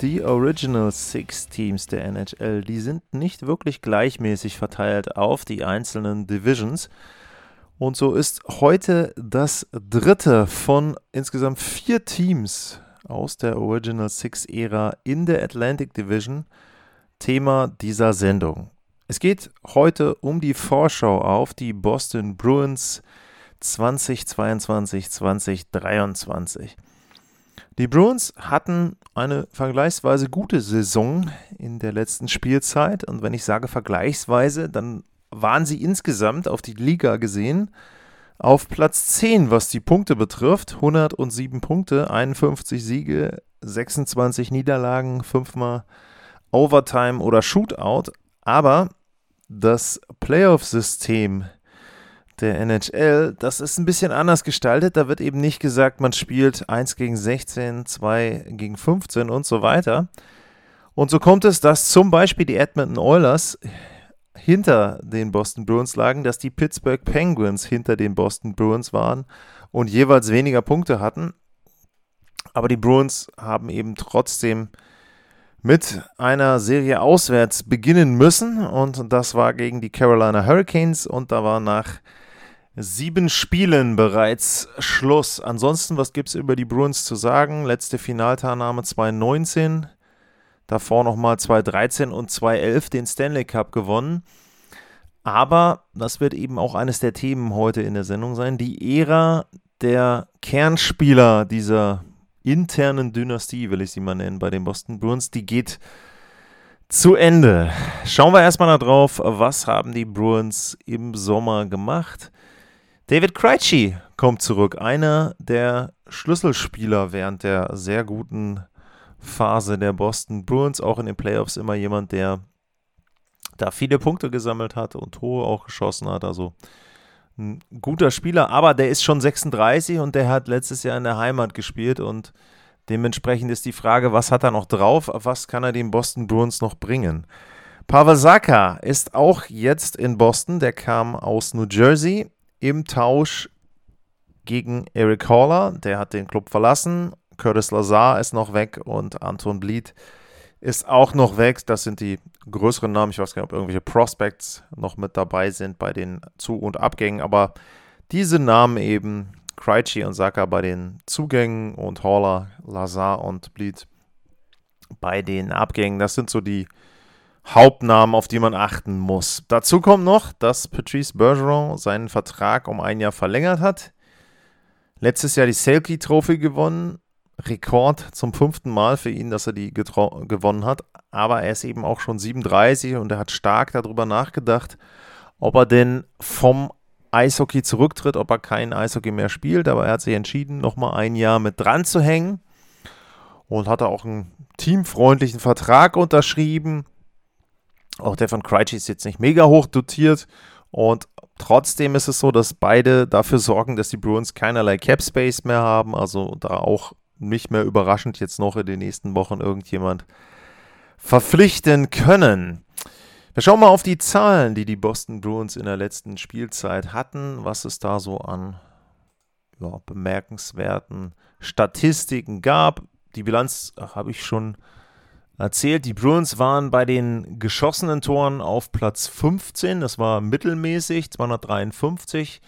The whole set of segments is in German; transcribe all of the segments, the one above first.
Die Original Six Teams der NHL, die sind nicht wirklich gleichmäßig verteilt auf die einzelnen Divisions. Und so ist heute das dritte von insgesamt vier Teams aus der Original Six Ära in der Atlantic Division Thema dieser Sendung. Es geht heute um die Vorschau auf die Boston Bruins 2022-2023. Die Bruins hatten eine vergleichsweise gute Saison in der letzten Spielzeit. Und wenn ich sage vergleichsweise, dann waren sie insgesamt auf die Liga gesehen auf Platz 10, was die Punkte betrifft. 107 Punkte, 51 Siege, 26 Niederlagen, 5 mal Overtime oder Shootout. Aber das Playoff-System der NHL, das ist ein bisschen anders gestaltet. Da wird eben nicht gesagt, man spielt 1 gegen 16, 2 gegen 15 und so weiter. Und so kommt es, dass zum Beispiel die Edmonton Oilers hinter den Boston Bruins lagen, dass die Pittsburgh Penguins hinter den Boston Bruins waren und jeweils weniger Punkte hatten. Aber die Bruins haben eben trotzdem mit einer Serie auswärts beginnen müssen und das war gegen die Carolina Hurricanes und da war nach sieben Spielen bereits Schluss. Ansonsten, was gibt es über die Bruins zu sagen? Letzte Finalteilnahme 2019, davor nochmal 2013 und 2011 den Stanley Cup gewonnen. Aber das wird eben auch eines der Themen heute in der Sendung sein. Die Ära der Kernspieler dieser internen Dynastie, will ich sie mal nennen, bei den Boston Bruins, die geht zu Ende. Schauen wir erstmal darauf, was haben die Bruins im Sommer gemacht. David Krejci kommt zurück, einer der Schlüsselspieler während der sehr guten Phase der Boston Bruins, auch in den Playoffs immer jemand, der da viele Punkte gesammelt hat und Tore auch geschossen hat, also ein guter Spieler, aber der ist schon 36 und der hat letztes Jahr in der Heimat gespielt und dementsprechend ist die Frage, was hat er noch drauf, was kann er den Boston Bruins noch bringen? Pavel Saka ist auch jetzt in Boston, der kam aus New Jersey, im Tausch gegen Eric Haller. Der hat den Club verlassen. Curtis Lazar ist noch weg und Anton Bleed ist auch noch weg. Das sind die größeren Namen. Ich weiß gar nicht, ob irgendwelche Prospects noch mit dabei sind bei den Zu- und Abgängen. Aber diese Namen eben, Krejci und Saka bei den Zugängen und Haller, Lazar und Bleed bei den Abgängen. Das sind so die Hauptnamen, auf die man achten muss. Dazu kommt noch, dass Patrice Bergeron seinen Vertrag um ein Jahr verlängert hat. Letztes Jahr die Selkie Trophy gewonnen. Rekord zum fünften Mal für ihn, dass er die gewonnen hat. Aber er ist eben auch schon 37 und er hat stark darüber nachgedacht, ob er denn vom Eishockey zurücktritt, ob er kein Eishockey mehr spielt. Aber er hat sich entschieden, nochmal ein Jahr mit dran zu hängen und hat auch einen teamfreundlichen Vertrag unterschrieben. Auch der von Krejci ist jetzt nicht mega hoch dotiert und trotzdem ist es so, dass beide dafür sorgen, dass die Bruins keinerlei Cap Space mehr haben. Also da auch nicht mehr überraschend jetzt noch in den nächsten Wochen irgendjemand verpflichten können. Wir schauen mal auf die Zahlen, die die Boston Bruins in der letzten Spielzeit hatten, was es da so an ja, bemerkenswerten Statistiken gab. Die Bilanz habe ich schon erzählt, die Bruins waren bei den geschossenen Toren auf Platz 15. Das war mittelmäßig, 253.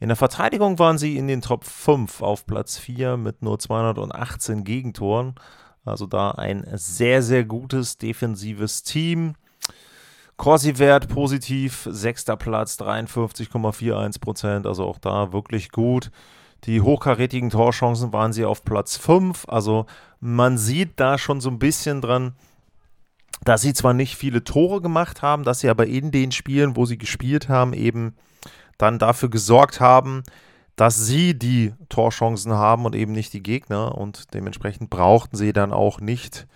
In der Verteidigung waren sie in den Top 5 auf Platz 4 mit nur 218 Gegentoren. Also da ein sehr, sehr gutes defensives Team. Corsi-Wert positiv, sechster Platz, 53,41 Prozent. Also auch da wirklich gut. Die hochkarätigen Torchancen waren sie auf Platz 5. Also man sieht da schon so ein bisschen dran, dass sie zwar nicht viele Tore gemacht haben, dass sie aber in den Spielen, wo sie gespielt haben, eben dann dafür gesorgt haben, dass sie die Torchancen haben und eben nicht die Gegner. Und dementsprechend brauchten sie dann auch nicht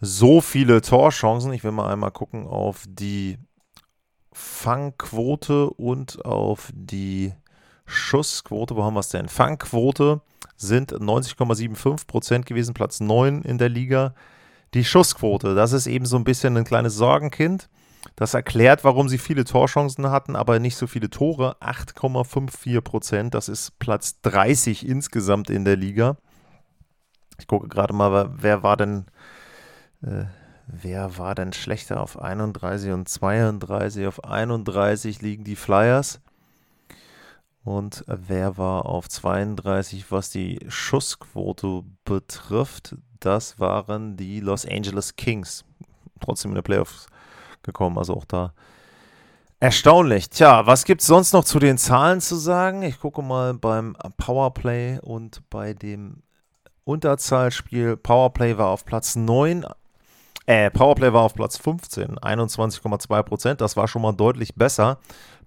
so viele Torchancen. Ich will mal einmal gucken auf die Fangquote und auf die Schussquote. Wo haben wir es denn? Fangquote sind 90,75% gewesen, Platz 9 in der Liga. Die Schussquote, das ist eben so ein bisschen ein kleines Sorgenkind. Das erklärt, warum sie viele Torchancen hatten, aber nicht so viele Tore. 8,54% Das ist Platz 30 insgesamt in der Liga. Ich gucke gerade mal, wer war denn, äh, wer war denn schlechter auf 31 und 32? Auf 31 liegen die Flyers. Und wer war auf 32, was die Schussquote betrifft? Das waren die Los Angeles Kings. Trotzdem in der Playoffs gekommen, also auch da erstaunlich. Tja, was gibt es sonst noch zu den Zahlen zu sagen? Ich gucke mal beim Powerplay und bei dem Unterzahlspiel. Powerplay war auf Platz 9. Äh, Powerplay war auf Platz 15, 21,2 Prozent. Das war schon mal deutlich besser.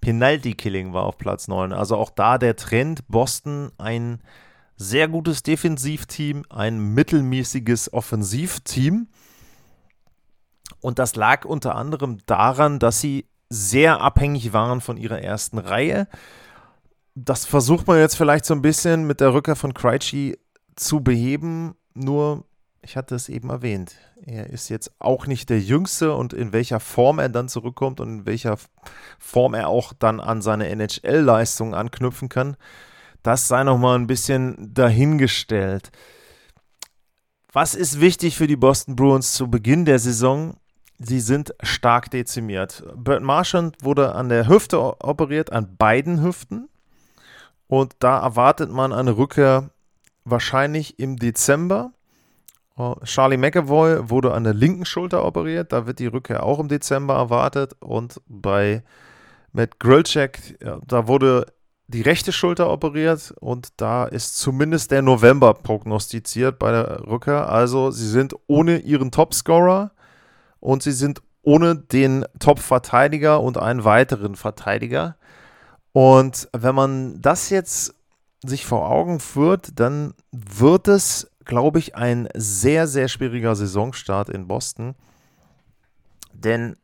Penalty Killing war auf Platz 9. Also auch da der Trend. Boston ein sehr gutes Defensivteam, ein mittelmäßiges Offensivteam. Und das lag unter anderem daran, dass sie sehr abhängig waren von ihrer ersten Reihe. Das versucht man jetzt vielleicht so ein bisschen mit der Rückkehr von Krejci zu beheben. Nur, ich hatte es eben erwähnt, er ist jetzt auch nicht der Jüngste und in welcher Form er dann zurückkommt und in welcher Form er auch dann an seine NHL-Leistung anknüpfen kann, das sei nochmal ein bisschen dahingestellt. Was ist wichtig für die Boston Bruins zu Beginn der Saison? Sie sind stark dezimiert. Bert Marchand wurde an der Hüfte operiert, an beiden Hüften. Und da erwartet man eine Rückkehr wahrscheinlich im Dezember. Oh, Charlie McAvoy wurde an der linken Schulter operiert. Da wird die Rückkehr auch im Dezember erwartet. Und bei Matt Grilchek, ja, da wurde die rechte Schulter operiert und da ist zumindest der November prognostiziert bei der Rückkehr. Also sie sind ohne ihren Topscorer und sie sind ohne den Top-Verteidiger und einen weiteren Verteidiger. Und wenn man das jetzt sich vor Augen führt, dann wird es, glaube ich, ein sehr, sehr schwieriger Saisonstart in Boston. Denn,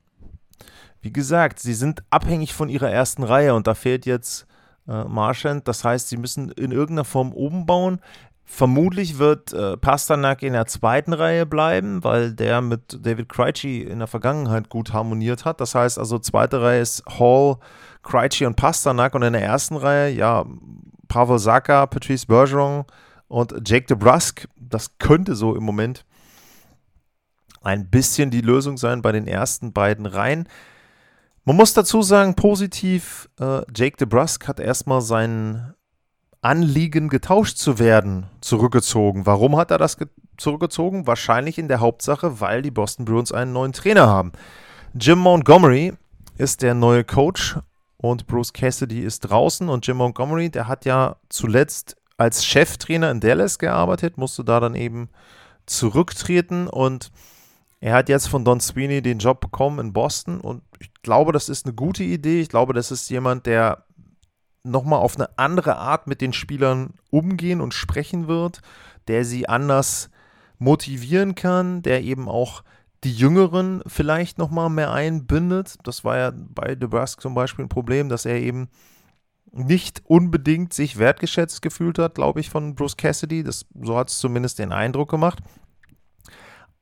wie gesagt, sie sind abhängig von ihrer ersten Reihe und da fehlt jetzt äh, Marchand. Das heißt, sie müssen in irgendeiner Form umbauen. Vermutlich wird äh, Pasternak in der zweiten Reihe bleiben, weil der mit David Krejci in der Vergangenheit gut harmoniert hat. Das heißt also, zweite Reihe ist Hall, Krejci und Pasternak und in der ersten Reihe, ja, Pavel Saka, Patrice Bergeron und Jake DeBrusk. Das könnte so im Moment ein bisschen die Lösung sein bei den ersten beiden Reihen. Man muss dazu sagen, positiv, äh, Jake DeBrusk hat erstmal sein Anliegen, getauscht zu werden, zurückgezogen. Warum hat er das zurückgezogen? Wahrscheinlich in der Hauptsache, weil die Boston Bruins einen neuen Trainer haben. Jim Montgomery ist der neue Coach und Bruce Cassidy ist draußen und Jim Montgomery, der hat ja zuletzt als Cheftrainer in Dallas gearbeitet, musste da dann eben zurücktreten und er hat jetzt von Don Sweeney den Job bekommen in Boston und ich glaube, das ist eine gute Idee. Ich glaube, das ist jemand, der nochmal auf eine andere Art mit den Spielern umgehen und sprechen wird, der sie anders motivieren kann, der eben auch die Jüngeren vielleicht nochmal mehr einbindet. Das war ja bei DeBrusque zum Beispiel ein Problem, dass er eben nicht unbedingt sich wertgeschätzt gefühlt hat, glaube ich, von Bruce Cassidy. Das, so hat es zumindest den Eindruck gemacht.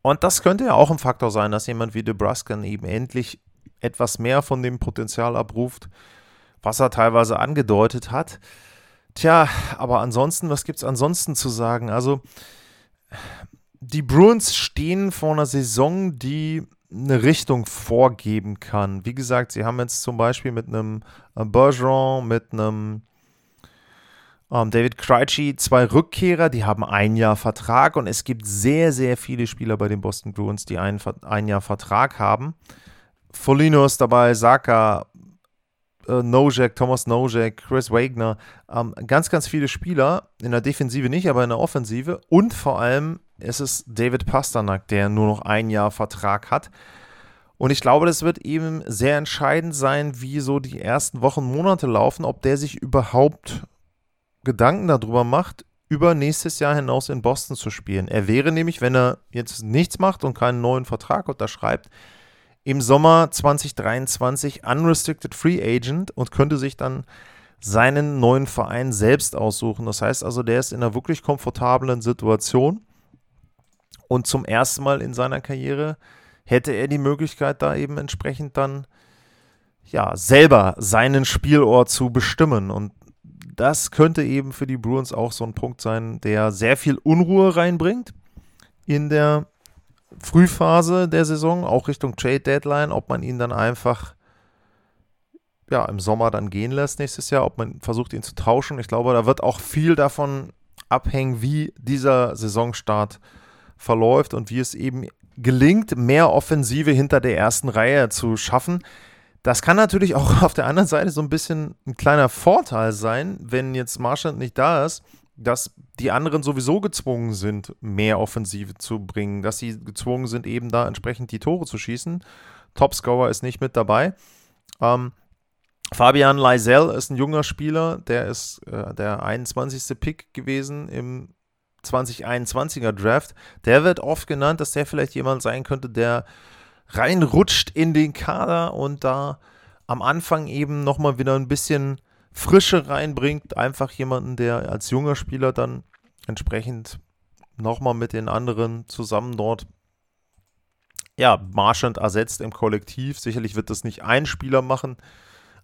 Und das könnte ja auch ein Faktor sein, dass jemand wie DeBrusque dann eben endlich etwas mehr von dem Potenzial abruft, was er teilweise angedeutet hat. Tja, aber ansonsten, was gibt es ansonsten zu sagen? Also, die Bruins stehen vor einer Saison, die eine Richtung vorgeben kann. Wie gesagt, sie haben jetzt zum Beispiel mit einem äh, Bergeron, mit einem ähm, David Krejci zwei Rückkehrer, die haben ein Jahr Vertrag und es gibt sehr, sehr viele Spieler bei den Boston Bruins, die ein, ein Jahr Vertrag haben. Folino ist dabei, Saka, äh, Nojek, Thomas Nojek, Chris Wagner, ähm, ganz, ganz viele Spieler, in der Defensive nicht, aber in der Offensive und vor allem ist es David Pasternak, der nur noch ein Jahr Vertrag hat. Und ich glaube, das wird eben sehr entscheidend sein, wie so die ersten Wochen, Monate laufen, ob der sich überhaupt Gedanken darüber macht, über nächstes Jahr hinaus in Boston zu spielen. Er wäre nämlich, wenn er jetzt nichts macht und keinen neuen Vertrag unterschreibt, im Sommer 2023 Unrestricted Free Agent und könnte sich dann seinen neuen Verein selbst aussuchen. Das heißt also, der ist in einer wirklich komfortablen Situation und zum ersten Mal in seiner Karriere hätte er die Möglichkeit, da eben entsprechend dann ja selber seinen Spielort zu bestimmen. Und das könnte eben für die Bruins auch so ein Punkt sein, der sehr viel Unruhe reinbringt in der Frühphase der Saison, auch Richtung Trade Deadline, ob man ihn dann einfach ja, im Sommer dann gehen lässt nächstes Jahr, ob man versucht, ihn zu tauschen. Ich glaube, da wird auch viel davon abhängen, wie dieser Saisonstart verläuft und wie es eben gelingt, mehr Offensive hinter der ersten Reihe zu schaffen. Das kann natürlich auch auf der anderen Seite so ein bisschen ein kleiner Vorteil sein, wenn jetzt Marshall nicht da ist, dass die anderen sowieso gezwungen sind, mehr Offensive zu bringen, dass sie gezwungen sind, eben da entsprechend die Tore zu schießen. Topscorer ist nicht mit dabei. Ähm, Fabian Leisel ist ein junger Spieler, der ist äh, der 21. Pick gewesen im 2021er Draft. Der wird oft genannt, dass der vielleicht jemand sein könnte, der reinrutscht in den Kader und da am Anfang eben nochmal wieder ein bisschen Frische reinbringt. Einfach jemanden, der als junger Spieler dann entsprechend nochmal mit den anderen zusammen dort ja, Marchand ersetzt im Kollektiv. Sicherlich wird das nicht ein Spieler machen,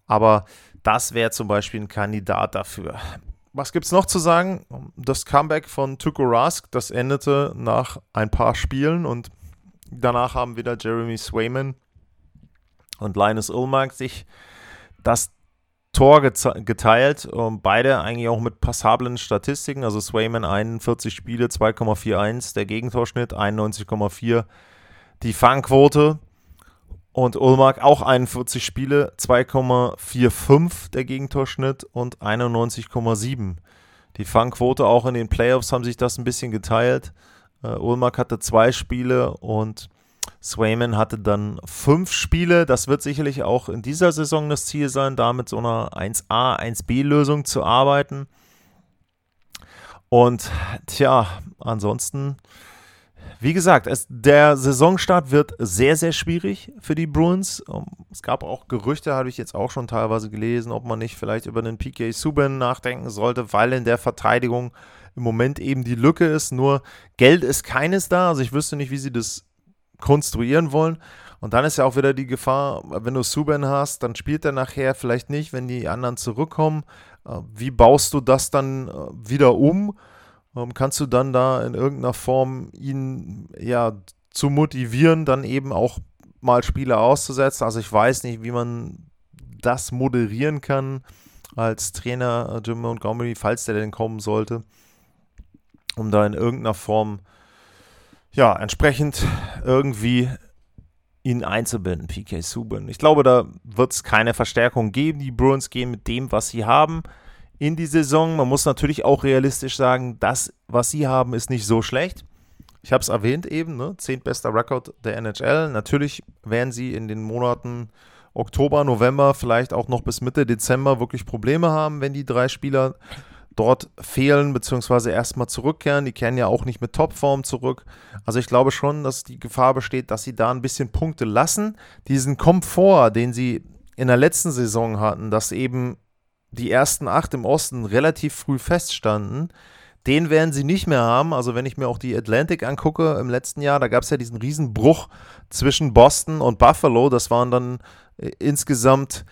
aber das wäre zum Beispiel ein Kandidat dafür. Was gibt es noch zu sagen? Das Comeback von Tuko Rask, das endete nach ein paar Spielen und danach haben wieder Jeremy Swayman und Linus Ullmark sich das Tor geteilt. beide eigentlich auch mit passablen Statistiken. Also Swayman 41 Spiele, 2,41. Der Gegentorschnitt 91,4. Die Fangquote. Und Ulmark auch 41 Spiele, 2,45 der Gegentorschnitt und 91,7. Die Fangquote auch in den Playoffs haben sich das ein bisschen geteilt. Uh, Ulmark hatte zwei Spiele und Swayman hatte dann fünf Spiele. Das wird sicherlich auch in dieser Saison das Ziel sein, da mit so einer 1A, 1B-Lösung zu arbeiten. Und tja, ansonsten, wie gesagt, es, der Saisonstart wird sehr, sehr schwierig für die Bruins. Ähm, es gab auch Gerüchte, habe ich jetzt auch schon teilweise gelesen, ob man nicht vielleicht über den PK Subban nachdenken sollte, weil in der Verteidigung im Moment eben die Lücke ist. Nur Geld ist keines da. Also ich wüsste nicht, wie sie das konstruieren wollen. Und dann ist ja auch wieder die Gefahr, wenn du Subban hast, dann spielt er nachher vielleicht nicht, wenn die anderen zurückkommen. Äh, wie baust du das dann äh, wieder um? Ähm, kannst du dann da in irgendeiner Form ihn ja zu motivieren, dann eben auch mal Spiele auszusetzen? Also ich weiß nicht, wie man das moderieren kann als Trainer äh, Jim Montgomery, falls der denn kommen sollte, um da in irgendeiner Form ja, entsprechend irgendwie ihn einzubinden, PK Subban. Ich glaube, da wird es keine Verstärkung geben. Die Bruins gehen mit dem, was sie haben, in die Saison. Man muss natürlich auch realistisch sagen, das, was sie haben, ist nicht so schlecht. Ich habe es erwähnt eben, ne? zehntbester Rekord der NHL. Natürlich werden sie in den Monaten Oktober, November, vielleicht auch noch bis Mitte Dezember wirklich Probleme haben, wenn die drei Spieler dort fehlen, beziehungsweise erstmal zurückkehren. Die kehren ja auch nicht mit Topform zurück. Also ich glaube schon, dass die Gefahr besteht, dass sie da ein bisschen Punkte lassen. Diesen Komfort, den sie in der letzten Saison hatten, dass eben die ersten acht im Osten relativ früh feststanden, den werden sie nicht mehr haben. Also wenn ich mir auch die Atlantic angucke im letzten Jahr, da gab es ja diesen Riesenbruch zwischen Boston und Buffalo. Das waren dann äh, insgesamt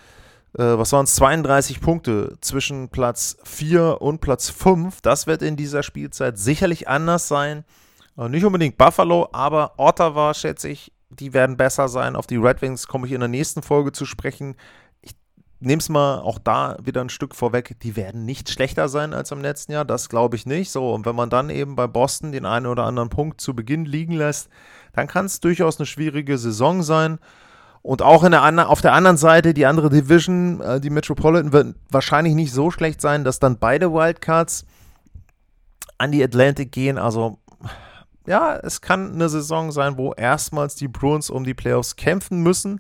äh, was waren es, 32 Punkte zwischen Platz 4 und Platz 5. Das wird in dieser Spielzeit sicherlich anders sein. Äh, nicht unbedingt Buffalo, aber Ottawa, schätze ich, die werden besser sein. Auf die Red Wings komme ich in der nächsten Folge zu sprechen. Nehme es mal auch da wieder ein Stück vorweg. Die werden nicht schlechter sein als im letzten Jahr. Das glaube ich nicht. So, und wenn man dann eben bei Boston den einen oder anderen Punkt zu Beginn liegen lässt, dann kann es durchaus eine schwierige Saison sein. Und auch in der, auf der anderen Seite, die andere Division, äh, die Metropolitan, wird wahrscheinlich nicht so schlecht sein, dass dann beide Wildcards an die Atlantic gehen. Also, ja, es kann eine Saison sein, wo erstmals die Bruins um die Playoffs kämpfen müssen.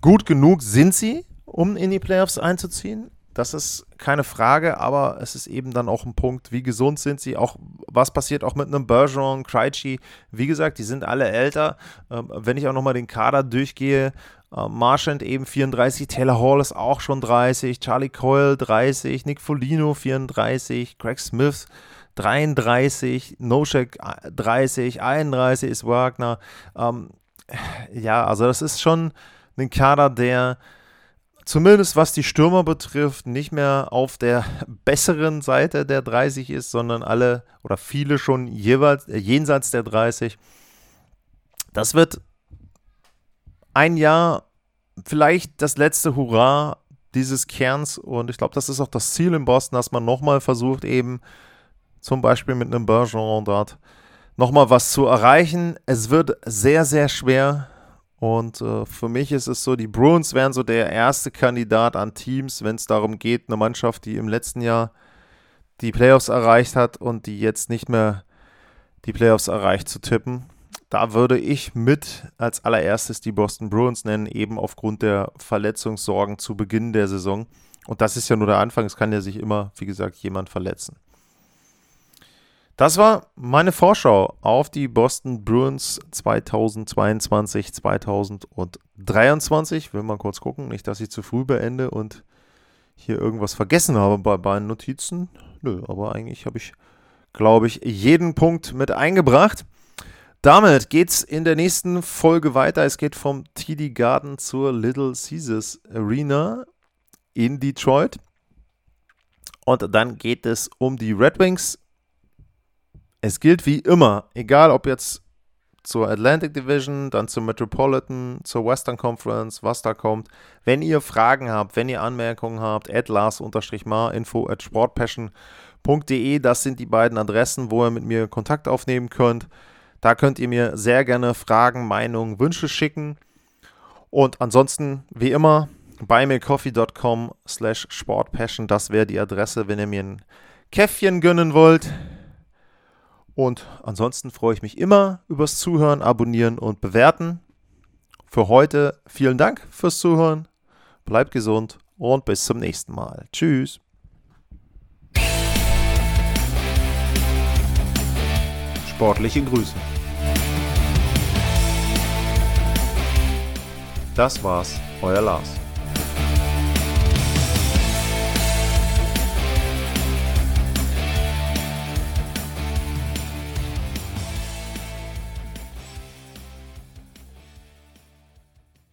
Gut genug sind sie, um in die Playoffs einzuziehen. Das ist keine Frage, aber es ist eben dann auch ein Punkt, wie gesund sind sie, auch was passiert auch mit einem Bergeron, Krejci. Wie gesagt, die sind alle älter. Ähm, wenn ich auch nochmal den Kader durchgehe, äh, Marchand eben 34, Taylor Hall ist auch schon 30, Charlie Coyle 30, Nick Folino 34, Craig Smith 33, Noshek 30, 31 ist Wagner. Ähm, ja, also das ist schon ein Kader, der zumindest was die Stürmer betrifft, nicht mehr auf der besseren Seite der 30 ist, sondern alle oder viele schon jeweils äh, jenseits der 30. Das wird ein Jahr vielleicht das letzte Hurra dieses Kerns und ich glaube, das ist auch das Ziel in Boston, dass man nochmal versucht, eben zum Beispiel mit einem Bergeron dort nochmal was zu erreichen. Es wird sehr, sehr schwer und äh, für mich ist es so, die Bruins wären so der erste Kandidat an Teams, wenn es darum geht, eine Mannschaft, die im letzten Jahr die Playoffs erreicht hat und die jetzt nicht mehr die Playoffs erreicht zu tippen. Da würde ich mit als allererstes die Boston Bruins nennen, eben aufgrund der Verletzungssorgen zu Beginn der Saison. Und das ist ja nur der Anfang, es kann ja sich immer, wie gesagt, jemand verletzen. Das war meine Vorschau auf die Boston Bruins 2022, 2023. Ich will mal kurz gucken, nicht, dass ich zu früh beende und hier irgendwas vergessen habe bei meinen Notizen. Nö, aber eigentlich habe ich, glaube ich, jeden Punkt mit eingebracht. Damit geht es in der nächsten Folge weiter. Es geht vom TD Garden zur Little Caesars Arena in Detroit. Und dann geht es um die Red Wings es gilt wie immer, egal ob jetzt zur Atlantic Division, dann zur Metropolitan, zur Western Conference, was da kommt. Wenn ihr Fragen habt, wenn ihr Anmerkungen habt, at lars-mar, info at sportpassion.de, das sind die beiden Adressen, wo ihr mit mir Kontakt aufnehmen könnt. Da könnt ihr mir sehr gerne Fragen, Meinungen, Wünsche schicken. Und ansonsten, wie immer, buymeacoffee.com slash sportpassion, das wäre die Adresse, wenn ihr mir ein Käffchen gönnen wollt. Und ansonsten freue ich mich immer übers Zuhören, Abonnieren und Bewerten. Für heute vielen Dank fürs Zuhören. Bleibt gesund und bis zum nächsten Mal. Tschüss. Sportliche Grüße. Das war's, euer Lars.